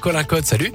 Colin Code, salut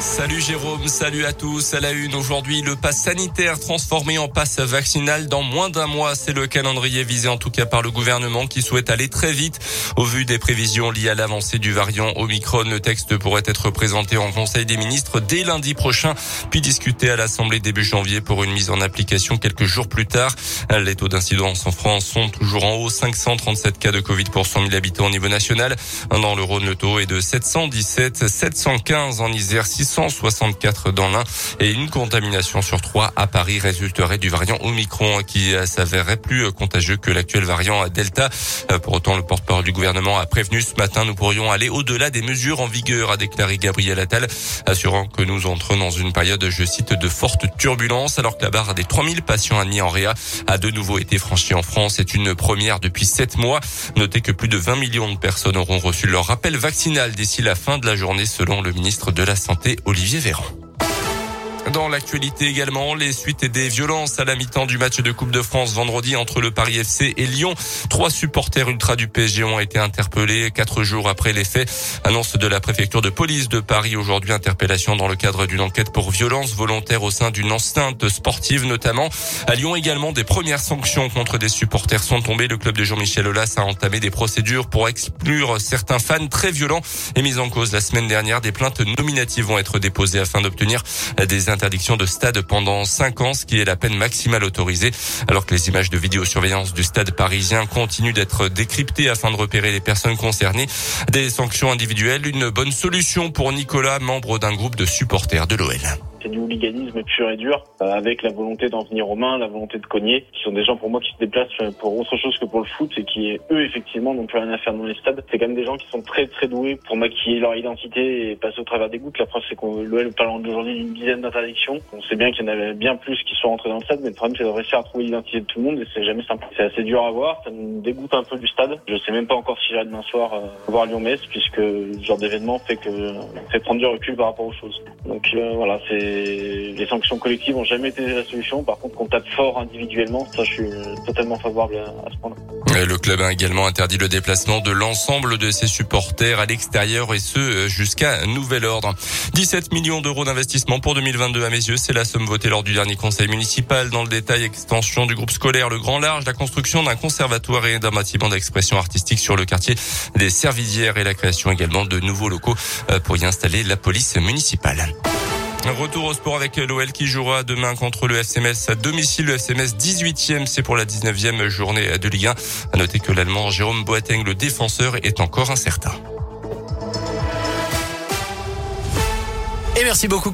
Salut Jérôme, salut à tous. À la une aujourd'hui, le pass sanitaire transformé en passe vaccinal dans moins d'un mois. C'est le calendrier visé en tout cas par le gouvernement qui souhaite aller très vite. Au vu des prévisions liées à l'avancée du variant Omicron, le texte pourrait être présenté en Conseil des ministres dès lundi prochain, puis discuté à l'Assemblée début janvier pour une mise en application quelques jours plus tard. Les taux d'incidence en France sont toujours en haut. 537 cas de Covid pour 100 000 habitants au niveau national. Dans le Rhône, le taux est de 717, 715 en Isère, 6 164 dans l'un et une contamination sur trois à Paris résulterait du variant Omicron qui s'avérerait plus contagieux que l'actuel variant Delta. Euh, pour autant, le porte-parole du gouvernement a prévenu ce matin, nous pourrions aller au-delà des mesures en vigueur, a déclaré Gabriel Attal, assurant que nous entrons dans une période, je cite, de fortes turbulences, alors que la barre des 3000 patients admis en réa a de nouveau été franchie en France. C'est une première depuis sept mois. Notez que plus de 20 millions de personnes auront reçu leur rappel vaccinal d'ici la fin de la journée, selon le ministre de la Santé, Olivier Véran. Dans l'actualité également, les suites des violences à la mi-temps du match de Coupe de France vendredi entre le Paris FC et Lyon. Trois supporters ultra du PSG ont été interpellés quatre jours après les faits. Annonce de la préfecture de police de Paris aujourd'hui. Interpellation dans le cadre d'une enquête pour violence volontaire au sein d'une enceinte sportive notamment. À Lyon également, des premières sanctions contre des supporters sont tombées. Le club de Jean-Michel Aulas a entamé des procédures pour exclure certains fans très violents et mis en cause la semaine dernière. Des plaintes nominatives vont être déposées afin d'obtenir des interdiction de stade pendant 5 ans, ce qui est la peine maximale autorisée, alors que les images de vidéosurveillance du stade parisien continuent d'être décryptées afin de repérer les personnes concernées. Des sanctions individuelles, une bonne solution pour Nicolas, membre d'un groupe de supporters de l'OL. C'est du hooliganisme pur et dur, euh, avec la volonté d'en venir aux mains, la volonté de cogner, qui sont des gens pour moi qui se déplacent euh, pour autre chose que pour le foot et qui, eux, effectivement, n'ont plus rien à faire dans les stades. C'est quand même des gens qui sont très très doués pour maquiller leur identité et passer au travers des gouttes. La preuve, c'est qu'on l'OL parle aujourd'hui d'une dizaine d'interdictions. On sait bien qu'il y en avait bien plus qui sont rentrés dans le stade, mais le problème, c'est de réussir à trouver l'identité de tout le monde et c'est jamais simple. C'est assez dur à voir, ça nous dégoûte un peu du stade. Je sais même pas encore si j'irai demain soir euh, voir Lyon-Metz, puisque ce genre d'événement fait que fait prendre du recul par rapport aux choses. Donc voilà, c'est les sanctions collectives ont jamais été la solution. Par contre, qu'on tape fort individuellement, ça, je suis totalement favorable à ce point-là. Le club a également interdit le déplacement de l'ensemble de ses supporters à l'extérieur et ce jusqu'à nouvel ordre. 17 millions d'euros d'investissement pour 2022 à mes yeux, c'est la somme votée lors du dernier conseil municipal. Dans le détail, extension du groupe scolaire Le Grand Large, la construction d'un conservatoire et d'un bâtiment d'expression artistique sur le quartier des Servisières et la création également de nouveaux locaux euh, pour y installer la police municipale. Retour au sport avec l'OL qui jouera demain contre le FCMS à domicile. Le FCMS 18e, c'est pour la 19e journée de Ligue 1. À noter que l'Allemand Jérôme Boateng, le défenseur, est encore incertain. Et merci beaucoup.